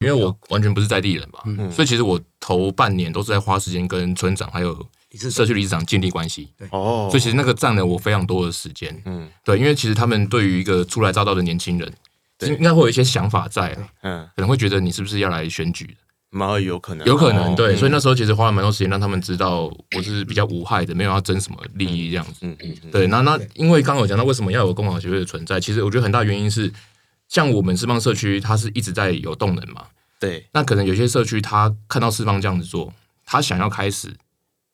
因为我完全不是在地人嘛，嗯、所以其实我头半年都是在花时间跟村长还有社区理事长建立关系。对，哦，所以其实那个占了我非常多的时间。嗯，对，因为其实他们对于一个初来乍到的年轻人，对应该会有一些想法在，嗯，可能会觉得你是不是要来选举的。蛮有可能，有可能对，所以那时候其实花了蛮多时间让他们知道我是比较无害的，没有要争什么利益这样子。嗯嗯，对，那那因为刚刚有讲到为什么要有共好协会的存在，其实我觉得很大原因是，像我们四方社区，它是一直在有动能嘛。对，那可能有些社区他看到四方这样子做，他想要开始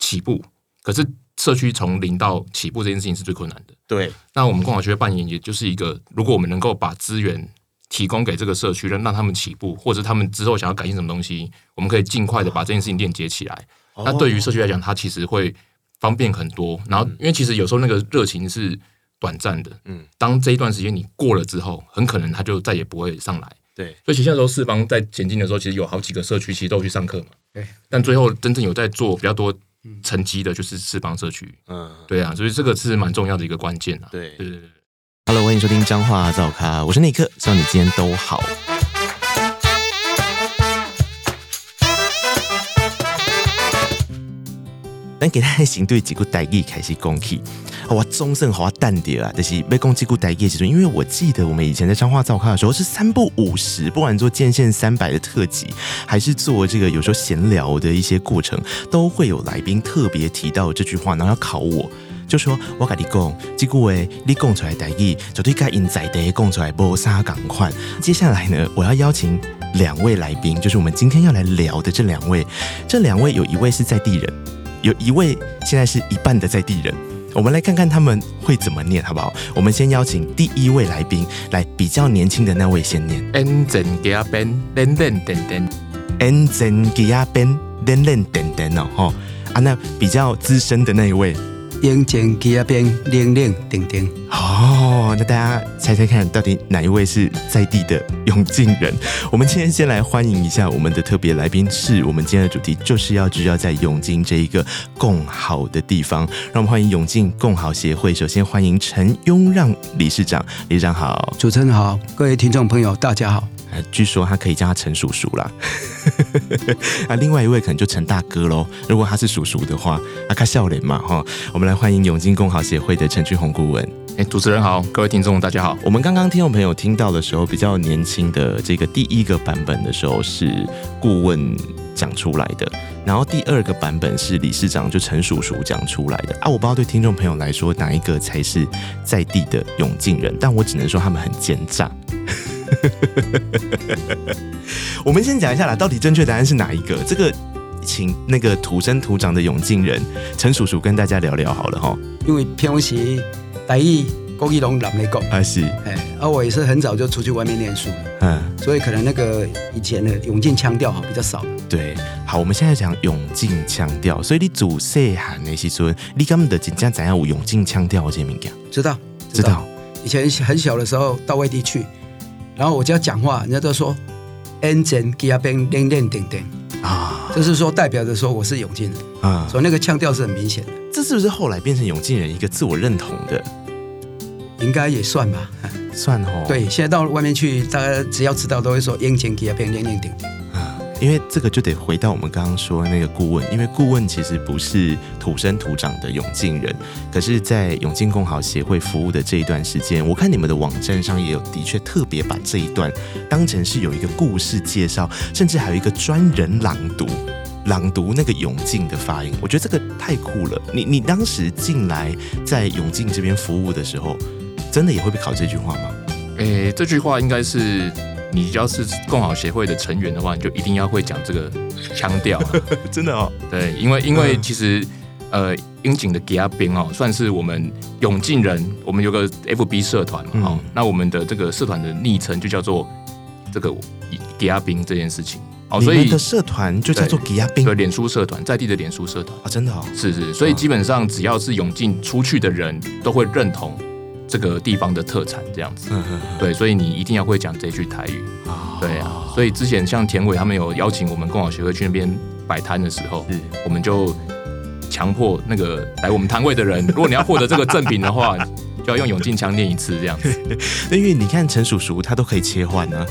起步，可是社区从零到起步这件事情是最困难的。对，那我们共好协会扮演也就是一个，如果我们能够把资源。提供给这个社区，让让他们起步，或者他们之后想要改进什么东西，我们可以尽快的把这件事情链接起来。哦、那对于社区来讲，它其实会方便很多。然后，因为其实有时候那个热情是短暂的，嗯，当这一段时间你过了之后，很可能它就再也不会上来。对，所以其实那时候四方在前进的时候，其实有好几个社区其实都有去上课嘛。对，但最后真正有在做比较多成绩的，就是四方社区。嗯，对啊，所以这个是蛮重要的一个关键啊。对，对对对。Hello，欢迎收听彰化造咖，我是尼克，希望你今天都好。咱给他行对几个台语开始讲起，我总算好淡定啊，就是要讲几个台语的时候，因为我记得我们以前在彰话噪咖的时候是三不五时，不管做建县三百的特辑，还是做这个有时候闲聊的一些过程，都会有来宾特别提到这句话，然后要考我。就说我跟你讲，这句话你讲出来台语，绝对跟因在地讲出来无啥共款。接下来呢，我要邀请两位来宾，就是我们今天要来聊的这两位。这两位有一位是在地人，有一位现在是一半的在地人。我们来看看他们会怎么念，好不好？我们先邀请第一位来宾来，比较年轻的那位先念。N 真给阿 Ben，练练等等。N 真给阿 Ben，练练等等哦吼。啊，那比较资深的那一位。眼前去那边亮亮叮叮哦，那大家猜猜看到底哪一位是在地的永靖人？我们今天先来欢迎一下我们的特别来宾，是我们今天的主题就是要聚焦在永靖这一个共好的地方。让我们欢迎永靖共好协会，首先欢迎陈雍让理事长，理事长好，主持人好，各位听众朋友大家好。据说他可以叫他陈叔叔啦，啊，另外一位可能就陈大哥喽。如果他是叔叔的话，啊，看笑脸嘛哈。我们来欢迎永靖共好协会的陈俊宏顾问。哎、欸，主持人好，各位听众大家好。我们刚刚听众朋友听到的时候，比较年轻的这个第一个版本的时候是顾问讲出来的，然后第二个版本是理事长就陈叔叔讲出来的啊。我不知道对听众朋友来说哪一个才是在地的永靖人，但我只能说他们很奸诈。我们先讲一下啦，到底正确答案是哪一个？这个，请那个土生土长的永靖人陈叔叔跟大家聊聊好了哈。因为平时台语、国语拢难来讲，啊是，哎，而我也是很早就出去外面念书了，嗯，所以可能那个以前的永靖腔调哈比较少。对，好，我们现在讲永靖腔调，所以你祖细汉那时阵，你根本的真正怎样有永靖腔调这物件？知道，知道。以前很小的时候到外地去。然后我只要讲话，人家都说 engine 给他变练练点点啊”，就是说代表着说我是永靖人啊，所以那个腔调是很明显的。这是不是后来变成永靖人一个自我认同的？应该也算吧，算哦。对，现在到外面去，大家只要知道都会说 “n 真给阿边练练等等”。因为这个就得回到我们刚刚说的那个顾问，因为顾问其实不是土生土长的永靖人，可是，在永靖共好协会服务的这一段时间，我看你们的网站上也有的确特别把这一段当成是有一个故事介绍，甚至还有一个专人朗读，朗读那个永靖的发音，我觉得这个太酷了。你你当时进来在永靖这边服务的时候，真的也会被考这句话吗？诶，这句话应该是。你要是共好协会的成员的话，你就一定要会讲这个腔调，真的哦。对，因为因为其实呃，樱井的吉阿兵哦，算是我们永进人，我们有个 FB 社团嘛，哦、嗯，那我们的这个社团的昵称就叫做这个吉阿兵这件事情。哦，所以的社团就叫做吉阿兵，对，脸书社团，在地的脸书社团。啊，真的哦，是是，所以基本上只要是永进出去的人都会认同。这个地方的特产这样子，对，所以你一定要会讲这句台语，对啊。所以之前像田伟他们有邀请我们共好协会去那边摆摊的时候，我们就强迫那个来我们摊位的人，如果你要获得这个赠品的话，就要用永进腔念一次这样子。因为你看陈叔叔他都可以切换呢，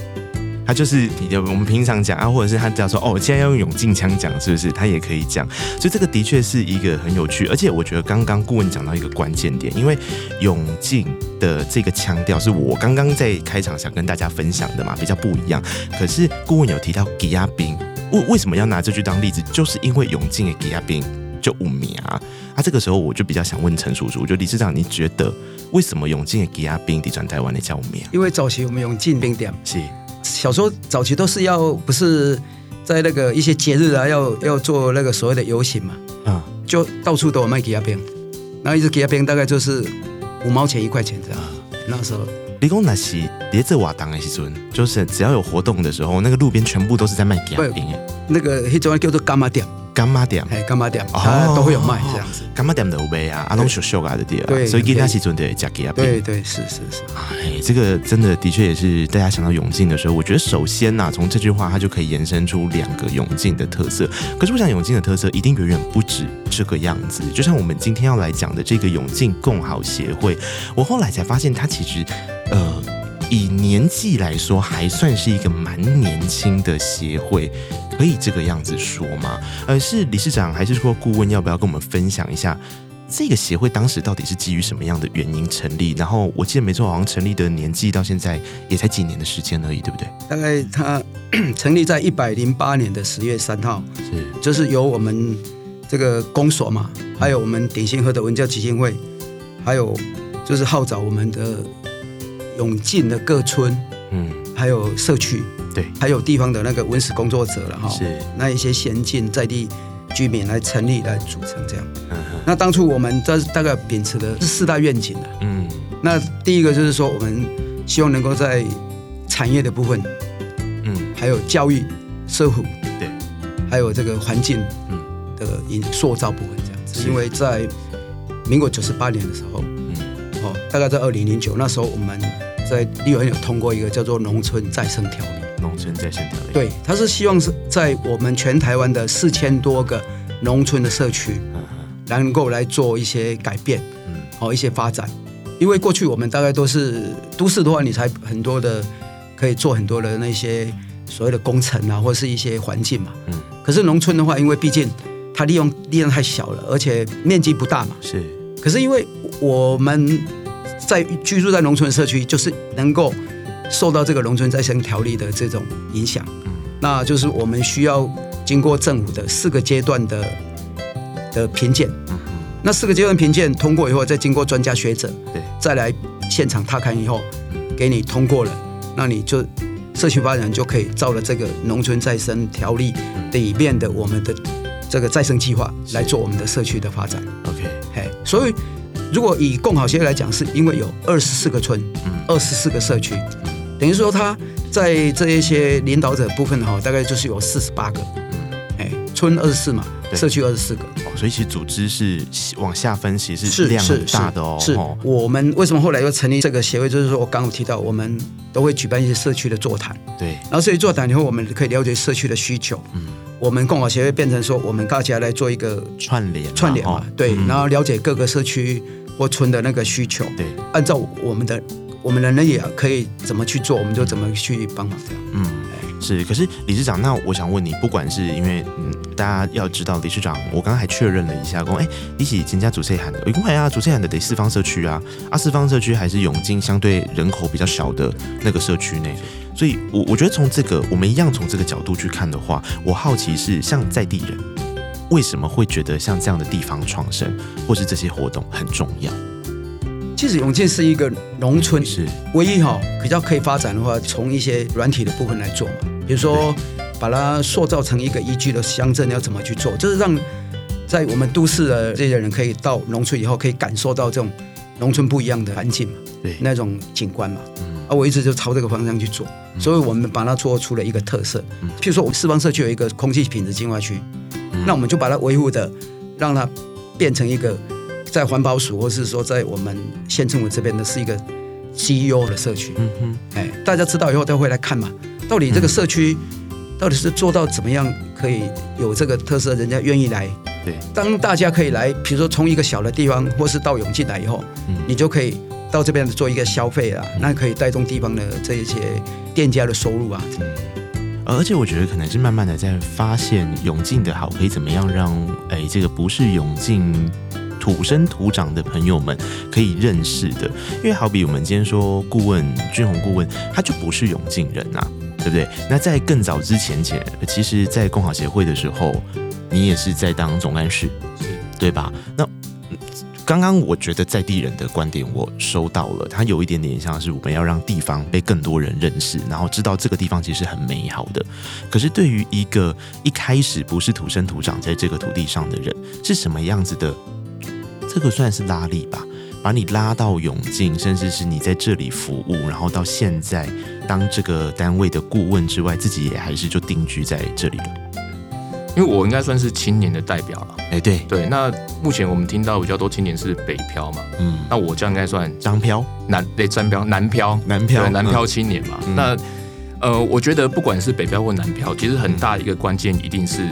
他就是你，我们平常讲啊，或者是他只要说哦，现在要用永进腔讲，是不是？他也可以讲。所以这个的确是一个很有趣，而且我觉得刚刚顾问讲到一个关键点，因为永进的这个腔调是我刚刚在开场想跟大家分享的嘛，比较不一样。可是顾问有提到吉亚兵，为为什么要拿这句当例子？就是因为永进的吉亚兵就五米啊。啊，这个时候我就比较想问陈叔叔，就理事长，你觉得为什么永进的吉亚兵地转台湾的叫五米啊？因为早期我们永进冰点是。小时候早期都是要不是在那个一些节日啊，要要做那个所谓的游行嘛，啊，就到处都有卖吉亚饼，然后一支吉亚饼大概就是五毛钱一块钱这样。那时候，你讲那是别这瓦当的时阵，就是只要有活动的时候，那个路边全部都是在卖吉亚饼。那个那种叫做干嘛店。柑仔店，哎，干妈店，它都会有卖这样子。干妈店的有卖啊，阿龙秀秀啊的店，对，所以给他是准的加给啊。对对是是是。哎，这个真的的确也是大家想到永靖的时候，我觉得首先呐，从这句话它就可以延伸出两个永靖的特色。可是我想永靖的特色一定远远不止这个样子。就像我们今天要来讲的这个永靖共好协会，我后来才发现它其实，呃。以年纪来说，还算是一个蛮年轻的协会，可以这个样子说吗？呃，是理事长还是说顾问？要不要跟我们分享一下这个协会当时到底是基于什么样的原因成立？然后我记得没错，好像成立的年纪到现在也才几年的时间而已，对不对？大概它成立在一百零八年的十月三号，是就是由我们这个公所嘛，还有我们鼎新和的文教基金会，还有就是号召我们的。永进的各村，嗯，还有社区，对，还有地方的那个文史工作者了哈，是。那一些先进在地居民来成立来组成这样。嗯，那当初我们这大概秉持的是四大愿景的，嗯，那第一个就是说，我们希望能够在产业的部分，嗯，还有教育、社会，对，还有这个环境，嗯。的塑造部分这样子，因为在民国九十八年的时候。大概在二零零九那时候，我们在立法院有通过一个叫做《农村再生条例》。农村再生条例。对，它是希望是在我们全台湾的四千多个农村的社区，能够来做一些改变，嗯，好一些发展。因为过去我们大概都是都市的话，你才很多的可以做很多的那些所谓的工程啊，或是一些环境嘛。嗯。可是农村的话，因为毕竟它利用力量太小了，而且面积不大嘛。是。可是因为我们在居住在农村社区，就是能够受到这个农村再生条例的这种影响，嗯，那就是我们需要经过政府的四个阶段的的评鉴，嗯，那四个阶段评鉴通过以后，再经过专家学者，对，再来现场踏勘以后，给你通过了，那你就社区发展就可以照了这个农村再生条例里面的我们的这个再生计划来做我们的社区的发展，OK，嘿，所以。如果以共好协会来讲，是因为有二十四个村，二十四个社区，等于说他在这一些领导者部分哈，大概就是有四十八个，哎，村二十四嘛，社区二十四个，所以其实组织是往下分，其实是量很大的哦。是。我们为什么后来又成立这个协会？就是说我刚刚提到，我们都会举办一些社区的座谈，对，然后社区座谈以后，我们可以了解社区的需求，嗯，我们共好协会变成说，我们大家来做一个串联，串联嘛，对，然后了解各个社区。或村的那个需求，对，按照我们的我们的人也可以怎么去做，我们就怎么去帮忙这样。嗯，是。可是理事长，那我想问你，不管是因为嗯，大家要知道，理事长，我刚刚还确认了一下，说，哎，一起增加主社喊的，一共还要主社喊的得四方社区啊，啊，四方社区还是永靖相对人口比较小的那个社区内，所以我我觉得从这个我们一样从这个角度去看的话，我好奇是像在地人。为什么会觉得像这样的地方创生，或是这些活动很重要？其实永健是一个农村，是唯一哈比较可以发展的话，从一些软体的部分来做嘛。比如说，把它塑造成一个宜居的乡镇，要怎么去做？就是让在我们都市的这些人可以到农村以后，可以感受到这种农村不一样的环境嘛，对，那种景观嘛。嗯，啊，我一直就朝这个方向去做，所以我们把它做出了一个特色。譬如说，我们四方社区有一个空气品质净化区。那我们就把它维护的，让它变成一个在环保署或是说在我们县政府这边的是一个 GEO 的社区。嗯哼，哎，大家知道以后都会来看嘛，到底这个社区到底是做到怎么样可以有这个特色，人家愿意来。对，当大家可以来，比如说从一个小的地方或是到永进来以后，你就可以到这边做一个消费啊，那可以带动地方的这一些店家的收入啊。而且我觉得可能是慢慢的在发现永靖的好，可以怎么样让哎这个不是永靖土生土长的朋友们可以认识的，因为好比我们今天说顾问君鸿顾问，他就不是永靖人呐、啊，对不对？那在更早之前前，其实，在共好协会的时候，你也是在当总干事，对吧？那。刚刚我觉得在地人的观点我收到了，他有一点点像是我们要让地方被更多人认识，然后知道这个地方其实很美好的。可是对于一个一开始不是土生土长在这个土地上的人，是什么样子的？这个算是拉力吧，把你拉到永靖，甚至是你在这里服务，然后到现在当这个单位的顾问之外，自己也还是就定居在这里了。因为我应该算是青年的代表了，哎，对。对，那目前我们听到比较多青年是北漂嘛，嗯，那我这样应该算张漂南，对，张漂南漂南漂南漂青年嘛，嗯、那呃，我觉得不管是北漂或南漂，其实很大一个关键一定是，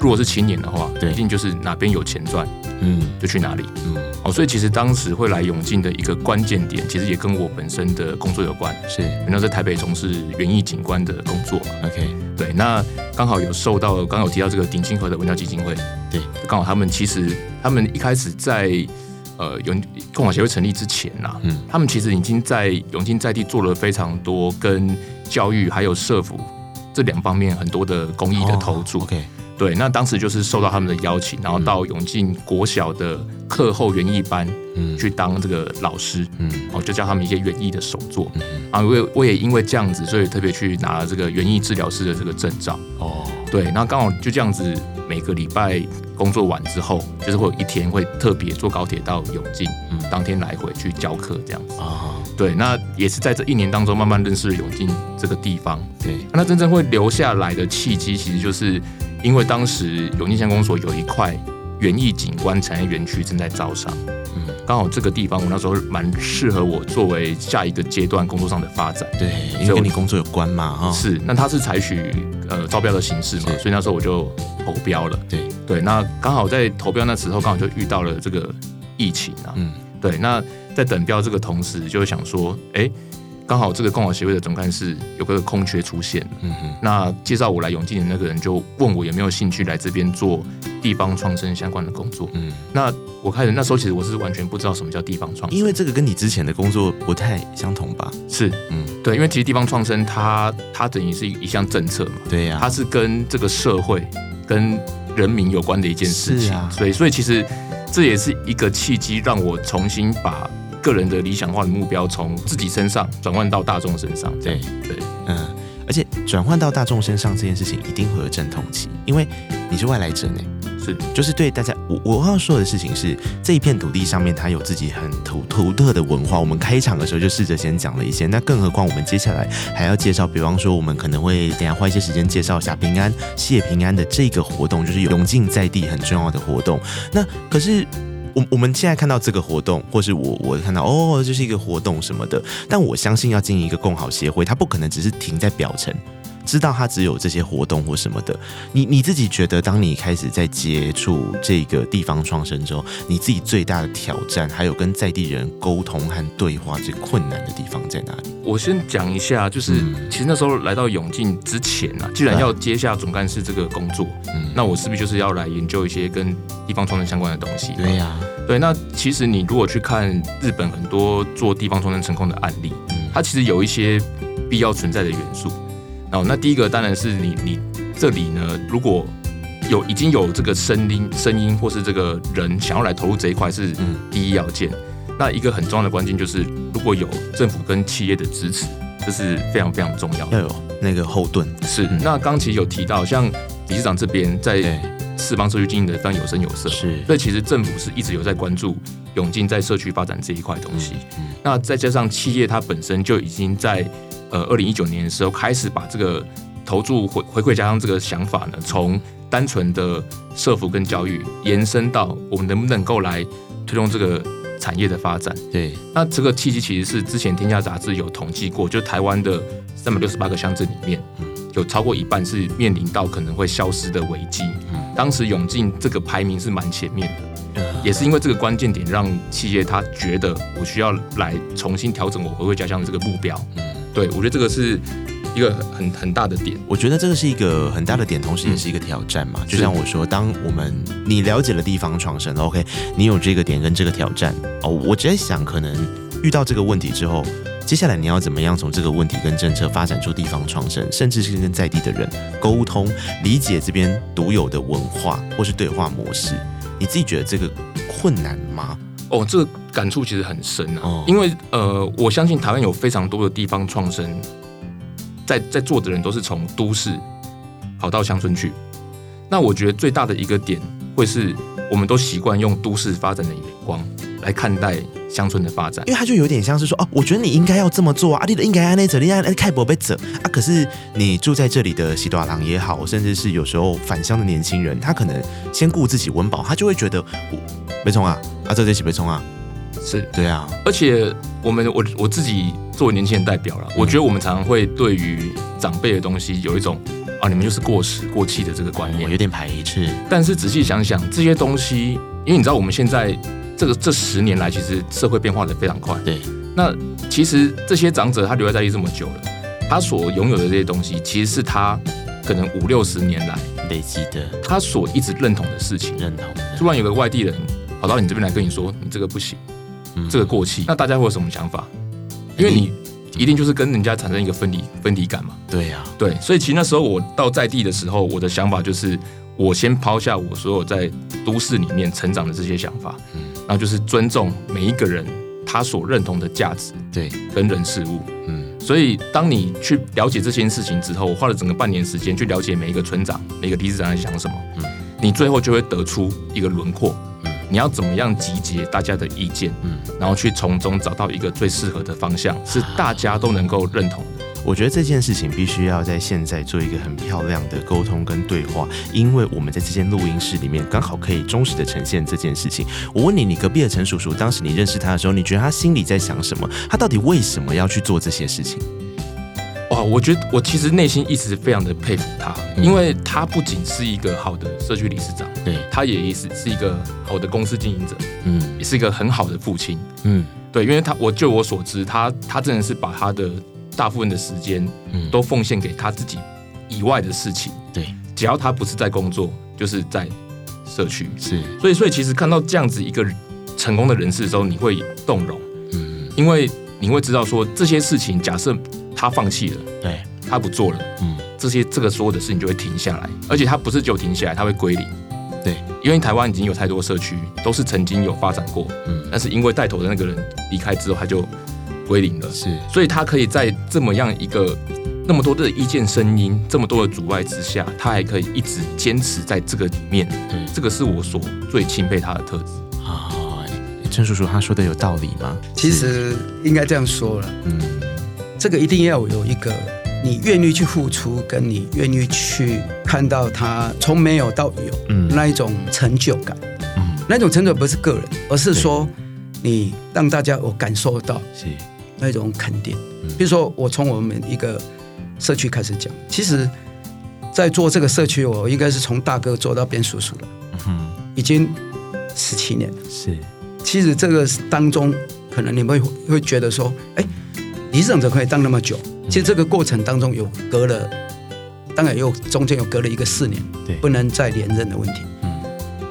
如果是青年的话，对，一定就是哪边有钱赚，嗯，就去哪里，嗯，哦，所以其实当时会来永靖的一个关键点，其实也跟我本身的工作有关，是，原来在台北从事园艺景观的工作。嘛，OK。对，那刚好有受到，刚刚有提到这个鼎清河的文教基金会，对，刚好他们其实他们一开始在呃永共好协会成立之前呐、啊，嗯，他们其实已经在永靖在地做了非常多跟教育还有社福这两方面很多的公益的投注。哦 okay 对，那当时就是受到他们的邀请，然后到永进国小的课后园艺班，嗯，去当这个老师，嗯，哦，就教他们一些园艺的手作，嗯，啊，我也我也因为这样子，所以特别去拿了这个园艺治疗师的这个证照，哦，对，然后刚好就这样子，每个礼拜工作完之后，就是会有一天会特别坐高铁到永进，嗯，当天来回去教课这样子，啊，对，那也是在这一年当中慢慢认识了永进这个地方，对，那真正会留下来的契机，其实就是。因为当时永靖乡公所有一块园艺景观产业园区正在招商，嗯，刚好这个地方我那时候蛮适合我作为下一个阶段工作上的发展，对，因为跟你工作有关嘛，哈，是，那他是采取呃招标的形式嘛，所以那时候我就投标了，对。对，那刚好在投标那时候刚好就遇到了这个疫情啊，嗯，对，那在等标这个同时就想说，哎。刚好这个共好协会的总干事有个空缺出现，嗯哼，那介绍我来永靖的那个人就问我有没有兴趣来这边做地方创生相关的工作，嗯，那我开始那时候其实我是完全不知道什么叫地方创生，因为这个跟你之前的工作不太相同吧？是，嗯，对，因为其实地方创生它它等于是一项政策嘛，对呀，它是跟这个社会跟人民有关的一件事情，啊，所以所以其实这也是一个契机，让我重新把。个人的理想化的目标从自己身上转换到大众身上，对对，嗯，而且转换到大众身上这件事情一定会有阵痛期，因为你是外来者呢，是，就是对大家，我我要说的事情是，这一片土地上面它有自己很独独特的文化。我们开场的时候就试着先讲了一些，那更何况我们接下来还要介绍，比方说我们可能会等下花一些时间介绍一下平安谢平安的这个活动，就是永进在地很重要的活动。那可是。我我们现在看到这个活动，或是我我看到哦，这、就是一个活动什么的，但我相信要经营一个共好协会，它不可能只是停在表层。知道他只有这些活动或什么的，你你自己觉得，当你开始在接触这个地方创生之后，你自己最大的挑战，还有跟在地人沟通和对话最困难的地方在哪里？我先讲一下，就是、嗯、其实那时候来到永靖之前啊，既然要接下总干事这个工作，嗯，那我是不是就是要来研究一些跟地方创生相关的东西？对呀、啊，对。那其实你如果去看日本很多做地方创生成功的案例，嗯，它其实有一些必要存在的元素。哦，那第一个当然是你你这里呢，如果有已经有这个声音声音或是这个人想要来投入这一块是第一要件。嗯、那一个很重要的关键就是，如果有政府跟企业的支持，这是非常非常重要的。要有那个后盾。是。嗯、那刚其实有提到，像理事长这边在四方社区经营的非常有声有色。是。所以其实政府是一直有在关注永进在社区发展这一块东西。嗯。嗯那再加上企业它本身就已经在。呃，二零一九年的时候开始把这个投注回回馈家乡这个想法呢，从单纯的社福跟教育延伸到我们能不能够来推动这个产业的发展。对，那这个契机其实是之前《天下杂志》有统计过，就台湾的三百六十八个乡镇里面，有超过一半是面临到可能会消失的危机。嗯当时永进这个排名是蛮前面的。也是因为这个关键点，让企业他觉得我需要来重新调整我回馈家乡的这个目标。嗯，对，我觉得这个是一个很很大的点。我觉得这个是一个很大的点，同时也是一个挑战嘛。就像我说，当我们你了解了地方创生，OK，你有这个点跟这个挑战哦，我在想，可能遇到这个问题之后。接下来你要怎么样从这个问题跟政策发展出地方创生，甚至是跟在地的人沟通、理解这边独有的文化或是对话模式？你自己觉得这个困难吗？哦，这个感触其实很深啊，哦、因为呃，我相信台湾有非常多的地方创生，在在做的人都是从都市跑到乡村去。那我觉得最大的一个点会是，我们都习惯用都市发展的眼光来看待。乡村的发展，因为他就有点像是说，哦，我觉得你应该要这么做啊，你的应该按那者，你按按开博被者啊。可是你住在这里的西多郎也好，甚至是有时候返乡的年轻人，他可能先顾自己温饱，他就会觉得，没错啊，啊，这这起被冲啊，是对啊。而且我们我我自己作为年轻人代表了，嗯、我觉得我们常常会对于长辈的东西有一种啊，你们就是过时过气的这个观念，我有点排斥。但是仔细想想，这些东西，因为你知道我们现在。这个这十年来，其实社会变化的非常快。对，那其实这些长者他留在在地这么久了，他所拥有的这些东西，其实是他可能五六十年来累积的，他所一直认同的事情。认同。突然有个外地人跑到你这边来跟你说，你这个不行，嗯、这个过气，那大家会有什么想法？因为你一定就是跟人家产生一个分离分离感嘛。对呀、啊，对，所以其实那时候我到在地的时候，我的想法就是，我先抛下我所有在都市里面成长的这些想法。嗯。然后就是尊重每一个人他所认同的价值，对，跟人事物，嗯，所以当你去了解这件事情之后，我花了整个半年时间去了解每一个村长、每一个理事长在想什么，嗯，你最后就会得出一个轮廓，嗯，你要怎么样集结大家的意见，嗯，然后去从中找到一个最适合的方向，是大家都能够认同的。我觉得这件事情必须要在现在做一个很漂亮的沟通跟对话，因为我们在这间录音室里面刚好可以忠实的呈现这件事情。我问你，你隔壁的陈叔叔，当时你认识他的时候，你觉得他心里在想什么？他到底为什么要去做这些事情？哇，我觉得我其实内心一直非常的佩服他，因为他不仅是一个好的社区理事长，对，他也是是一个好的公司经营者，嗯，也是一个很好的父亲，嗯，对，因为他我就我所知，他他真的是把他的。大部分的时间，都奉献给他自己以外的事情。对，只要他不是在工作，就是在社区。是，所以，所以其实看到这样子一个成功的人士的时候，你会动容。嗯，因为你会知道说，这些事情，假设他放弃了，对，他不做了，嗯，这些这个所有的事情就会停下来，而且他不是就停下来，他会归零。对，因为台湾已经有太多社区都是曾经有发展过，嗯，但是因为带头的那个人离开之后，他就。归零了，是，所以他可以在这么样一个那么多的意见声音、这么多的阻碍之下，他还可以一直坚持在这个里面。对，这个是我所最钦佩他的特质。啊，陈叔叔他说的有道理吗？其实应该这样说了，嗯，这个一定要有一个你愿意去付出，跟你愿意去看到他从没有到有，嗯，那一种成就感，嗯，那种成就不是个人，而是说你让大家有感受到是。那种肯定，比如说我从我们一个社区开始讲，其实，在做这个社区，我应该是从大哥做到变叔叔了，嗯，已经十七年了。是，其实这个当中，可能你们会会觉得说，哎，理事长怎么可以当那么久？其实这个过程当中有隔了，当然又中间有隔了一个四年，对，不能再连任的问题。嗯，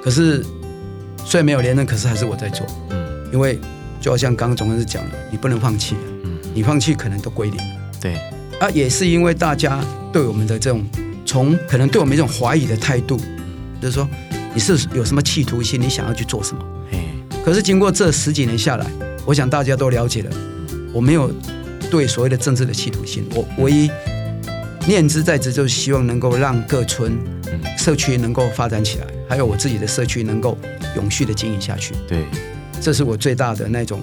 可是虽然没有连任，可是还是我在做，嗯，因为。就好像刚刚总干事讲的，你不能放弃，嗯，你放弃可能都归零了。对，啊，也是因为大家对我们的这种从可能对我们一种怀疑的态度，就是说你是有什么企图心，你想要去做什么？嘿，可是经过这十几年下来，我想大家都了解了，我没有对所谓的政治的企图心，我唯一念之在之，就是希望能够让各村社区能够发展起来，还有我自己的社区能够永续的经营下去。对。这是我最大的那种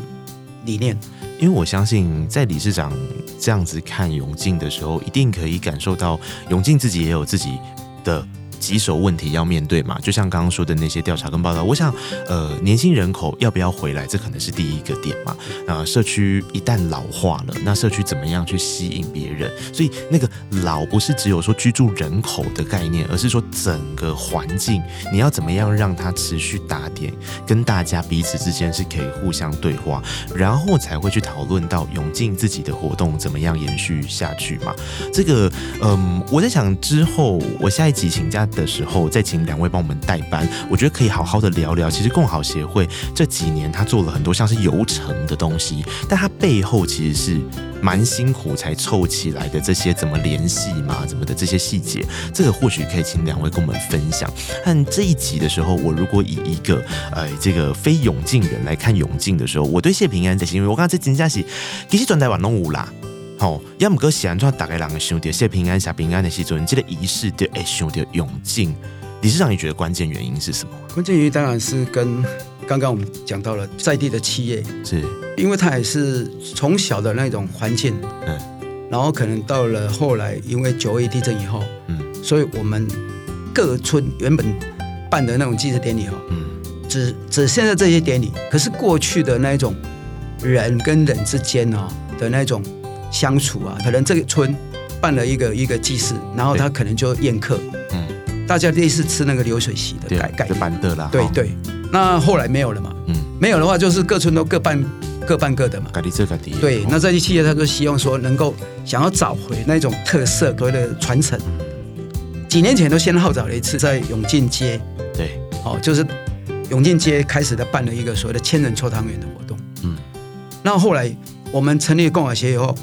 理念，因为我相信在理事长这样子看永靖的时候，一定可以感受到永靖自己也有自己的棘手问题要面对嘛。就像刚刚说的那些调查跟报道，我想，呃，年轻人口要不要回来，这可能是第一个点嘛。呃，社区一旦老化了，那社区怎么样去吸引别人？所以那个老不是只有说居住人口的概念，而是说整个环境，你要怎么样让它持续打点，跟大家彼此之间是可以互相对话，然后才会去讨论到永进自己的活动怎么样延续下去嘛。这个，嗯，我在想之后我下一集请假的时候，再请两位帮我们代班，我觉得可以好好的聊聊。其实共好协会这几年他做了很多像是游程的东西，但他背后其实是蛮辛苦才凑起来的这些怎么联系嘛，怎么的这些细节，这个或许可以请两位跟我们分享。但这一集的时候，我如果以一个呃这个非永靖人来看永靖的时候，我对谢平安这些，因为我刚才在金家是其实转台湾拢有啦。好，要么哥喜欢做大概两个兄弟谢平安、谢平安的时阵，这个仪式的哎兄弟永靖，理事长你觉得关键原因是什么？关键原因当然是跟刚刚我们讲到了在地的企业，是因为他也是从小的那种环境，嗯，然后可能到了后来，因为九二地震以后，嗯，所以我们各村原本办的那种祭祀典礼哦，嗯，只只现在这些典礼，可是过去的那种人跟人之间哦的那种。相处啊，可能这个村办了一个一个祭祀，然后他可能就宴客，嗯，大家类似吃那个流水席的概概办的啦，对对。那后来没有了嘛，嗯，没有的话就是各村都各办各办各的嘛，对。那这些企业他就希望说能够想要找回那种特色所谓的传承，几年前都先号召了一次在永进街，对，哦，就是永进街开始的办了一个所谓的千人搓汤圆的活动，嗯，那后来我们成立共好协以后。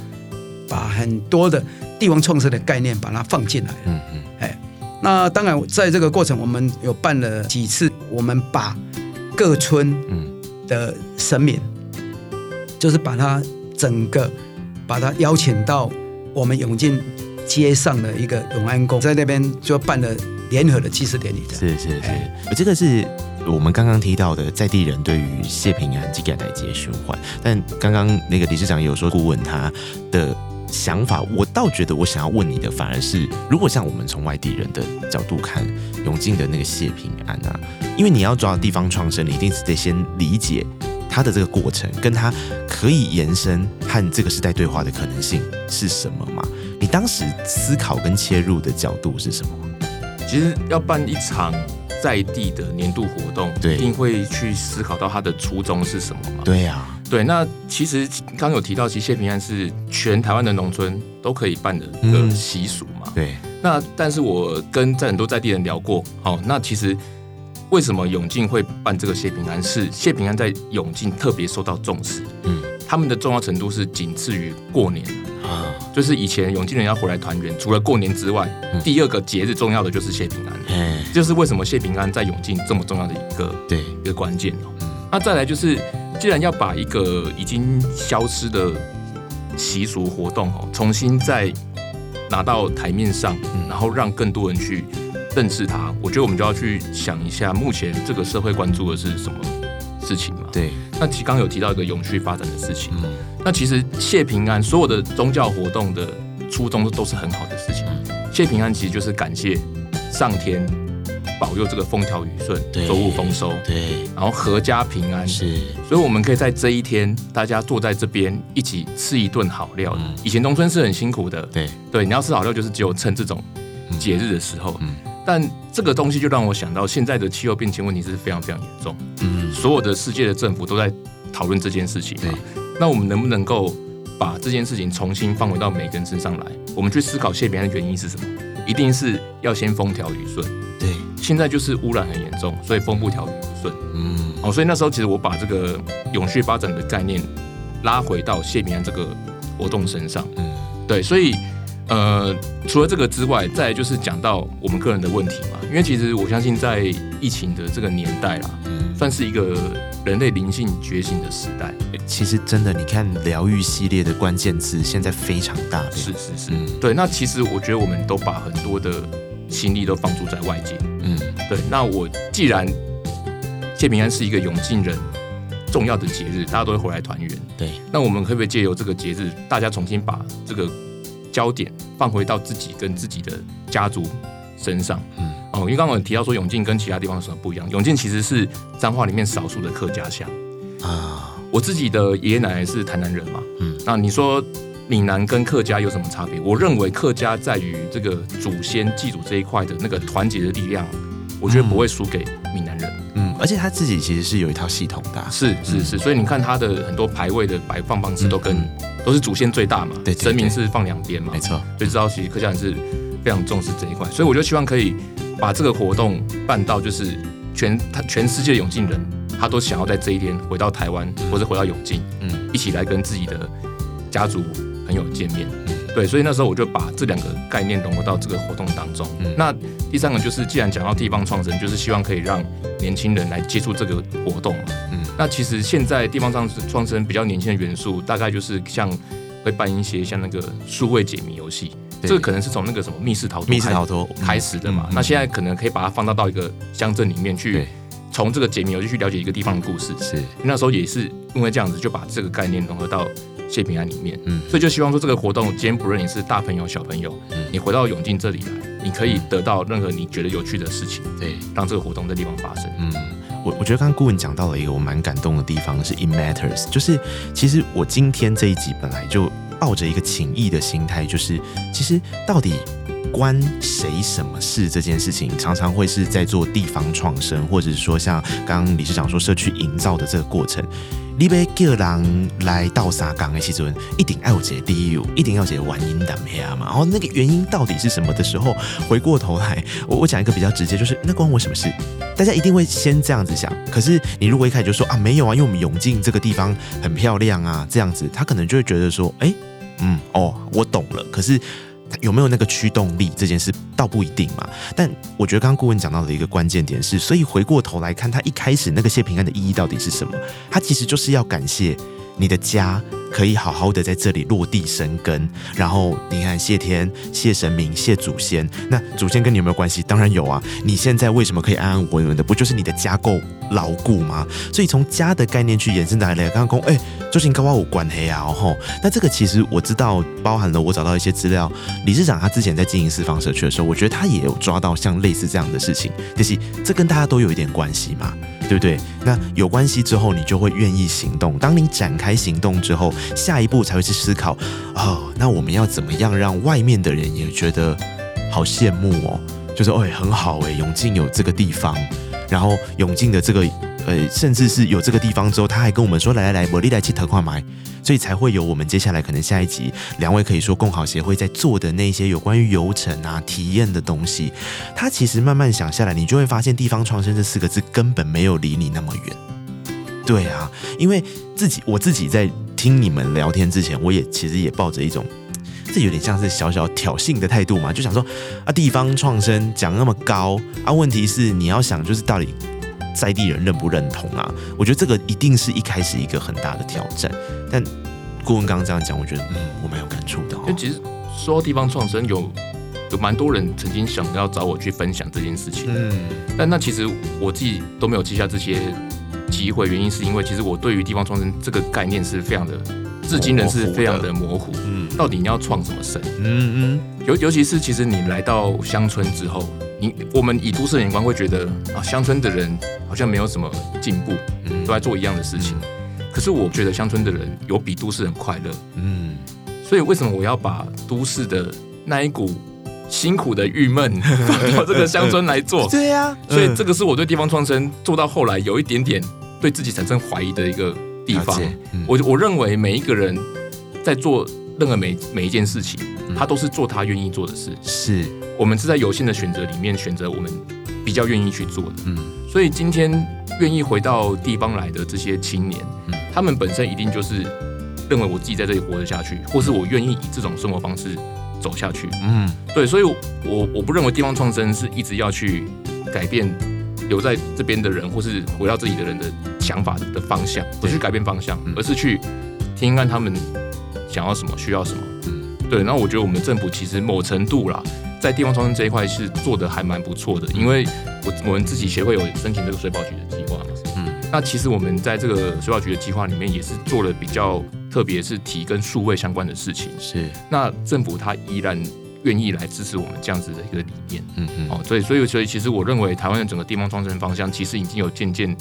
把很多的帝王创生的概念把它放进来，嗯嗯，哎，那当然在这个过程，我们有办了几次，我们把各村的神明，就是把它整个把它邀请到我们永进街上的一个永安宫，在那边就办了联合的祭祀典礼。是是是，我这个是我们刚刚提到的在地人对于谢平安这个来接循环，但刚刚那个理事长也有说，顾问他的。想法，我倒觉得我想要问你的，反而是如果像我们从外地人的角度看永靖的那个谢平安啊，因为你要抓地方创生，你一定是得先理解他的这个过程，跟他可以延伸和这个时代对话的可能性是什么嘛？你当时思考跟切入的角度是什么？其实要办一场在地的年度活动，一定会去思考到他的初衷是什么嘛？对呀、啊。对，那其实刚有提到，其实谢平安是全台湾的农村都可以办的一个习俗嘛。嗯、对，那但是我跟在很多在地人聊过，好，那其实为什么永靖会办这个谢平安？是谢平安在永靖特别受到重视，嗯，他们的重要程度是仅次于过年啊，就是以前永靖人要回来团圆，除了过年之外，嗯、第二个节日重要的就是谢平安，嗯，就是为什么谢平安在永靖这么重要的一个对一个关键哦。嗯、那再来就是。既然要把一个已经消失的习俗活动哦，重新再拿到台面上，然后让更多人去认识它，我觉得我们就要去想一下，目前这个社会关注的是什么事情嘛？对。那其实刚刚有提到一个永续发展的事情，嗯。那其实谢平安所有的宗教活动的初衷都是很好的事情。谢平安其实就是感谢上天。保佑这个风调雨顺，作物丰收，对，然后阖家平安，是，所以我们可以在这一天，大家坐在这边一起吃一顿好料。嗯、以前农村是很辛苦的，对，对，你要吃好料，就是只有趁这种节日的时候。嗯，但这个东西就让我想到，现在的气候变迁问题是非常非常严重。嗯，所有的世界的政府都在讨论这件事情。对，那我们能不能够把这件事情重新放回到每个人身上来？我们去思考谢平安的原因是什么？一定是要先风调雨顺。对。现在就是污染很严重，所以风不调雨不顺。嗯，哦，所以那时候其实我把这个永续发展的概念拉回到谢平安这个活动身上。嗯，对，所以呃，除了这个之外，再来就是讲到我们个人的问题嘛。因为其实我相信在疫情的这个年代啦，嗯，算是一个人类灵性觉醒的时代。其实真的，你看疗愈系列的关键字现在非常大。是是是，嗯，对。那其实我觉得我们都把很多的心力都放诸在外界。嗯，对。那我既然谢平安是一个永靖人重要的节日，大家都会回来团圆。对。那我们可不可以借由这个节日，大家重新把这个焦点放回到自己跟自己的家族身上？嗯。哦，因为刚刚我提到说永靖跟其他地方有什么不一样？永靖其实是彰化里面少数的客家乡啊。我自己的爷爷奶奶是台南人嘛，嗯，那你说闽南跟客家有什么差别？我认为客家在于这个祖先祭祖这一块的那个团结的力量，我觉得不会输给闽南人。嗯，而且他自己其实是有一套系统的，是是是，所以你看他的很多牌位的摆放方式都跟都是祖先最大嘛，对，神明是放两边嘛，没错，就知道其实客家人是非常重视这一块，所以我就希望可以把这个活动办到，就是全他全世界的永靖人，他都想要在这一天回到台湾，或者回到永靖，嗯，一起来跟自己的家族朋友见面，对，所以那时候我就把这两个概念融合到这个活动当中。嗯那第三个就是，既然讲到地方创生，就是希望可以让年轻人来接触这个活动嘛，嗯，那其实现在地方上创生比较年轻的元素，大概就是像会办一些像那个数位解谜游戏。这个可能是从那个什么密室逃脱、密室逃脱开始的嘛？那现在可能可以把它放到到一个乡镇里面去，从这个解谜游戏去了解一个地方的故事。是，那时候也是因为这样子，就把这个概念融合到谢平安里面。嗯，所以就希望说这个活动，今天不论你是大朋友小朋友，你回到永靖这里来，你可以得到任何你觉得有趣的事情，对，让这个活动在地方发生。嗯，我我觉得刚刚顾问讲到了一个我蛮感动的地方，是 It Matters，就是其实我今天这一集本来就。抱着一个情谊的心态，就是其实到底关谁什么事这件事情，常常会是在做地方创生，或者是说像刚刚理事长说社区营造的这个过程。你要叫人来到沙港的时阵，一定要解理由，一定要解原因的嘛。然后那个原因到底是什么的时候，回过头来，我我讲一个比较直接，就是那关我什么事？大家一定会先这样子想。可是你如果一开始就说啊没有啊，因为我们永靖这个地方很漂亮啊，这样子，他可能就会觉得说，哎。嗯哦，我懂了。可是有没有那个驱动力这件事倒不一定嘛。但我觉得刚刚顾问讲到的一个关键点是，所以回过头来看，他一开始那个谢平安的意义到底是什么？他其实就是要感谢你的家。可以好好的在这里落地生根，然后你看谢天、谢神明、谢祖先，那祖先跟你有没有关系？当然有啊！你现在为什么可以安安稳稳的？不就是你的家够牢固吗？所以从家的概念去延伸来了。刚刚讲，哎，究竟高我有关黑啊，吼，那这个其实我知道，包含了我找到一些资料，理事长他之前在经营四方社区的时候，我觉得他也有抓到像类似这样的事情，就是这跟大家都有一点关系嘛。对不对？那有关系之后，你就会愿意行动。当你展开行动之后，下一步才会去思考哦。那我们要怎么样让外面的人也觉得好羡慕哦？就是哎，很好哎，永靖有这个地方，然后永靖的这个呃，甚至是有这个地方之后，他还跟我们说：来来来，我立来去特快买。所以才会有我们接下来可能下一集两位可以说共好协会在做的那些有关于游程啊体验的东西，他其实慢慢想下来，你就会发现“地方创生”这四个字根本没有离你那么远。对啊，因为自己我自己在听你们聊天之前，我也其实也抱着一种这有点像是小小挑衅的态度嘛，就想说啊，地方创生讲那么高啊，问题是你要想就是到底在地人认不认同啊？我觉得这个一定是一开始一个很大的挑战。但顾问刚刚这样讲，我觉得嗯，我蛮有感触的。因为其实说到地方创生有，有有蛮多人曾经想要找我去分享这件事情。嗯，但那其实我自己都没有记下这些机会，原因是因为其实我对于地方创生这个概念是非常的，至今仍是非常的模糊。嗯，到底你要创什么生？嗯嗯，尤尤其是其实你来到乡村之后，你我们以都市的眼光会觉得啊，乡村的人好像没有什么进步，嗯，都在做一样的事情。嗯可是我觉得乡村的人有比都市人快乐，嗯，所以为什么我要把都市的那一股辛苦的郁闷 放到这个乡村来做？对呀，所以这个是我对地方创生做到后来有一点点对自己产生怀疑的一个地方。我我认为每一个人在做任何每每一件事情，他都是做他愿意做的事。是。我们是在有限的选择里面选择我们比较愿意去做的。嗯，所以今天愿意回到地方来的这些青年，嗯。他们本身一定就是认为我自己在这里活得下去，或是我愿意以这种生活方式走下去。嗯，对，所以我，我我不认为地方创生是一直要去改变留在这边的人，或是回到这里的人的想法的方向，不是改变方向，而是去听听看他们想要什么，需要什么。嗯，对。那我觉得我们政府其实某程度啦，在地方创生这一块是做的还蛮不错的，因为我我们自己协会有申请这个水保局的计划嘛。嗯。那其实我们在这个水保局的计划里面也是做了比较特别，是提跟数位相关的事情。是，那政府它依然愿意来支持我们这样子的一个理念。嗯嗯，哦，所以所以所以，其实我认为台湾的整个地方创生方向，其实已经有渐渐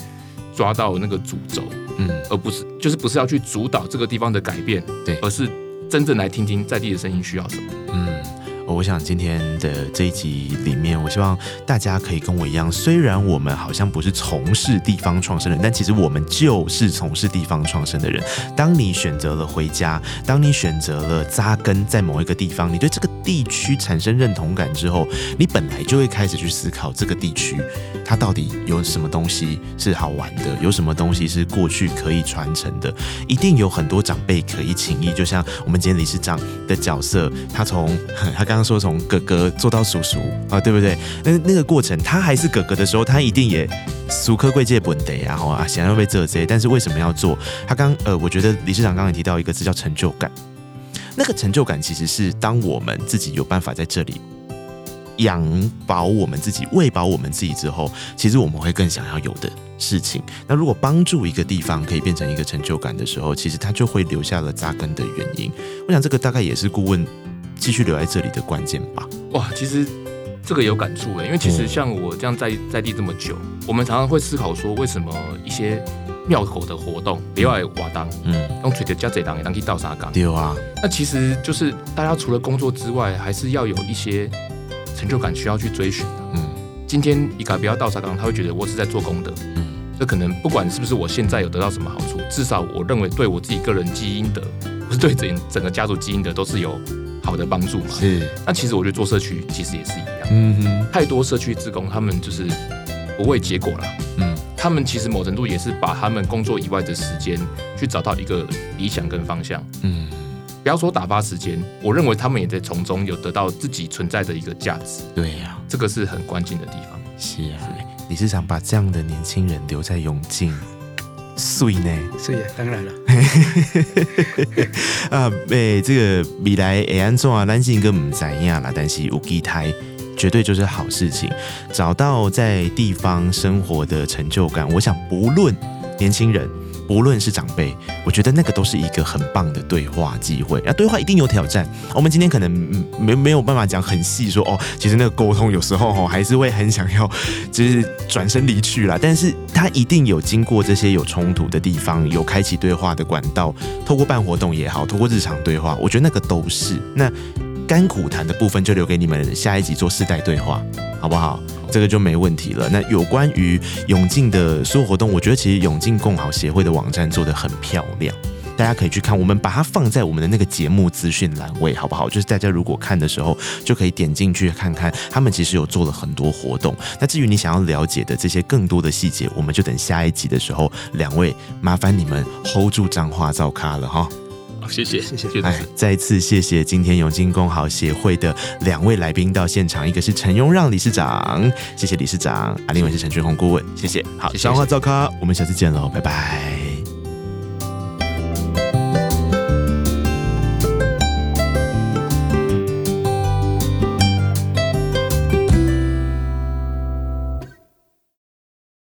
抓到那个主轴，嗯，而不是就是不是要去主导这个地方的改变，对，而是真正来听听在地的声音需要什么，嗯。我想今天的这一集里面，我希望大家可以跟我一样，虽然我们好像不是从事地方创生的人，但其实我们就是从事地方创生的人。当你选择了回家，当你选择了扎根在某一个地方，你对这个地区产生认同感之后，你本来就会开始去思考这个地区它到底有什么东西是好玩的，有什么东西是过去可以传承的，一定有很多长辈可以请益。就像我们今天理事长的角色，他从 他刚刚说从哥哥做到叔叔啊，对不对？那那个过程，他还是哥哥的时候，他一定也俗科贵界本得，然后啊想要被这这，但是为什么要做？他刚呃，我觉得理事长刚刚提到一个字叫成就感，那个成就感其实是当我们自己有办法在这里养饱我们自己、喂饱我们自己之后，其实我们会更想要有的事情。那如果帮助一个地方可以变成一个成就感的时候，其实他就会留下了扎根的原因。我想这个大概也是顾问。继续留在这里的关键吧。哇，其实这个有感触诶，因为其实像我这样在在地这么久，我们常常会思考说，为什么一些庙口的活动，别外瓦当，嗯，用垂直加这档也当去倒沙岗，对啊。那其实就是大家除了工作之外，还是要有一些成就感需要去追寻的。嗯，今天一个不要倒沙岗，他会觉得我是在做功德。嗯，这可能不管是不是我现在有得到什么好处，至少我认为对我自己个人基因的，不是对整整个家族基因的，都是有。好的帮助嘛？是。那其实我觉得做社区其实也是一样。嗯哼。太多社区职工，他们就是不为结果了。嗯。他们其实某程度也是把他们工作以外的时间去找到一个理想跟方向。嗯。不要说打发时间，我认为他们也在从中有得到自己存在的一个价值。对呀、啊，这个是很关键的地方。是啊。你是想把这样的年轻人留在永靖。水呢？水啊，当然了。啊，诶，这个未来会安怎啊？咱是个唔知影啦，但是有机台绝对就是好事情。找到在地方生活的成就感，我想不论年轻人。无论是长辈，我觉得那个都是一个很棒的对话机会。啊，对话一定有挑战。我们今天可能没没有办法讲很细，说哦，其实那个沟通有时候哦还是会很想要，就是转身离去啦。但是他一定有经过这些有冲突的地方，有开启对话的管道，透过办活动也好，透过日常对话，我觉得那个都是。那甘苦谈的部分就留给你们下一集做世代对话，好不好？这个就没问题了。那有关于永靖的所有活动，我觉得其实永靖共好协会的网站做得很漂亮，大家可以去看。我们把它放在我们的那个节目资讯栏位，好不好？就是大家如果看的时候，就可以点进去看看，他们其实有做了很多活动。那至于你想要了解的这些更多的细节，我们就等下一集的时候，两位麻烦你们 hold 住彰话噪咖了哈。谢谢谢谢，哎，再次谢谢今天永靖共好协会的两位来宾到现场，一个是陈雍让理事长，谢谢理事长，啊，另外是陈俊宏顾问，谢谢，好，彰话照咖，我们下次见喽，拜拜。